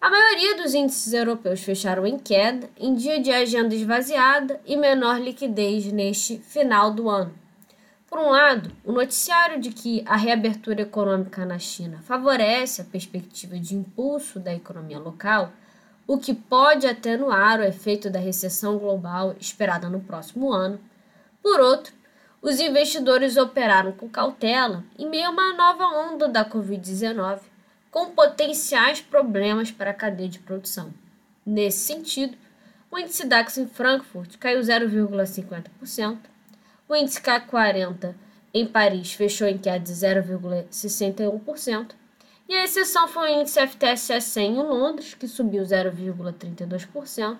a maioria dos índices europeus fecharam em queda, em dia de agenda esvaziada e menor liquidez neste final do ano. Por um lado, o noticiário de que a reabertura econômica na China favorece a perspectiva de impulso da economia local, o que pode atenuar o efeito da recessão global esperada no próximo ano. Por outro, os investidores operaram com cautela em meio a uma nova onda da Covid-19 com potenciais problemas para a cadeia de produção. Nesse sentido, o índice DAX em Frankfurt caiu 0,50%, o índice CAC 40 em Paris fechou em queda de 0,61%, e a exceção foi o índice FTSE 100 em Londres, que subiu 0,32%,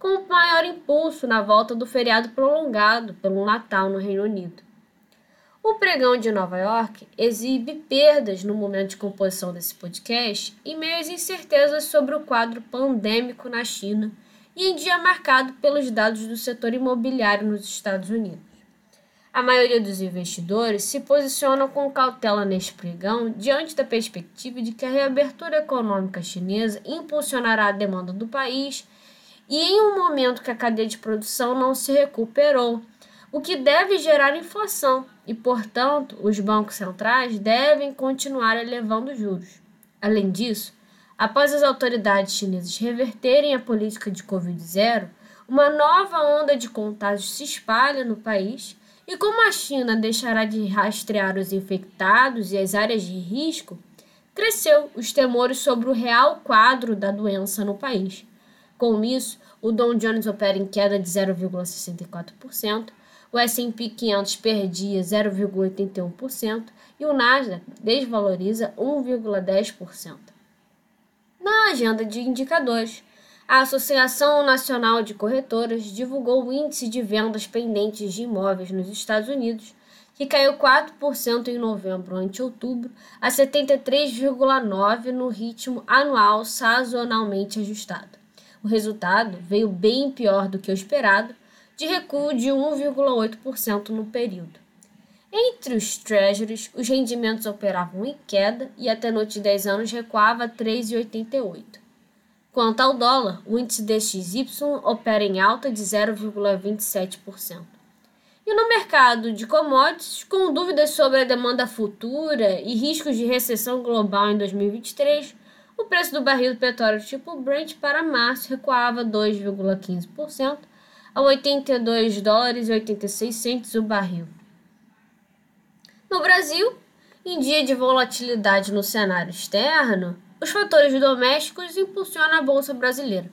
com o maior impulso na volta do feriado prolongado pelo Natal no Reino Unido. O pregão de Nova York exibe perdas no momento de composição desse podcast em meio incertezas sobre o quadro pandêmico na China e em dia marcado pelos dados do setor imobiliário nos Estados Unidos. A maioria dos investidores se posicionam com cautela neste pregão diante da perspectiva de que a reabertura econômica chinesa impulsionará a demanda do país e em um momento que a cadeia de produção não se recuperou o que deve gerar inflação e, portanto, os bancos centrais devem continuar elevando juros. Além disso, após as autoridades chinesas reverterem a política de Covid-0, uma nova onda de contágios se espalha no país e, como a China deixará de rastrear os infectados e as áreas de risco, cresceu os temores sobre o real quadro da doença no país. Com isso, o Dow Jones opera em queda de 0,64%, o S&P 500 perdia 0,81% e o Nasdaq desvaloriza 1,10%. Na agenda de indicadores, a Associação Nacional de Corretoras divulgou o índice de vendas pendentes de imóveis nos Estados Unidos, que caiu 4% em novembro ante outubro a 73,9% no ritmo anual sazonalmente ajustado. O resultado veio bem pior do que o esperado, de recuo de 1,8% no período. Entre os treasuries, os rendimentos operavam em queda e a tenor de 10 anos recuava a 3,88. Quanto ao dólar, o índice DXY opera em alta de 0,27%. E no mercado de commodities, com dúvidas sobre a demanda futura e riscos de recessão global em 2023, o preço do barril do petróleo tipo Brent para março recuava 2,15% a 82 dólares e 86 centos o barril. No Brasil, em dia de volatilidade no cenário externo, os fatores domésticos impulsionam a bolsa brasileira.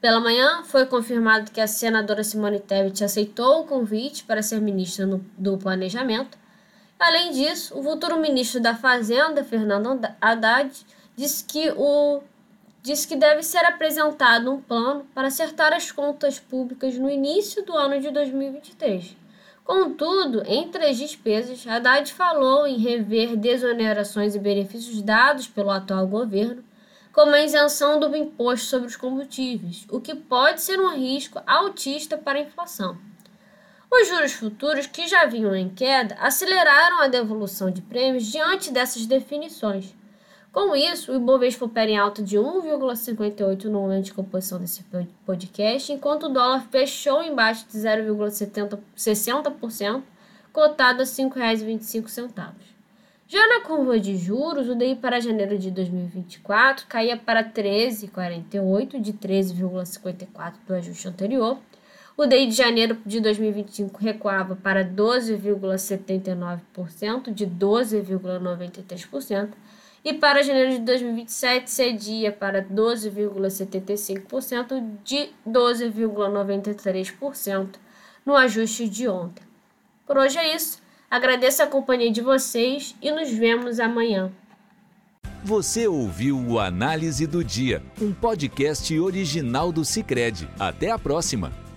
Pela manhã, foi confirmado que a senadora Simone Tebet aceitou o convite para ser ministra do Planejamento. Além disso, o futuro ministro da Fazenda, Fernando Haddad, disse que o diz que deve ser apresentado um plano para acertar as contas públicas no início do ano de 2023. Contudo, entre as despesas, Haddad falou em rever desonerações e benefícios dados pelo atual governo, como a isenção do imposto sobre os combustíveis, o que pode ser um risco altista para a inflação. Os juros futuros, que já vinham em queda, aceleraram a devolução de prêmios diante dessas definições. Com isso, o Ibovespa opera em alta de 1,58 no momento de composição desse podcast, enquanto o dólar fechou embaixo de 0,60%, cotado a R$ 5,25. Já na curva de juros, o DI para janeiro de 2024 caía para 13,48 de 13,54 do ajuste anterior. O DI de janeiro de 2025 recuava para 12,79% de 12,93% e para janeiro de 2027 cedia para 12,75% de 12,93% no ajuste de ontem. Por hoje é isso. Agradeço a companhia de vocês e nos vemos amanhã. Você ouviu o Análise do Dia, um podcast original do Cicred. Até a próxima!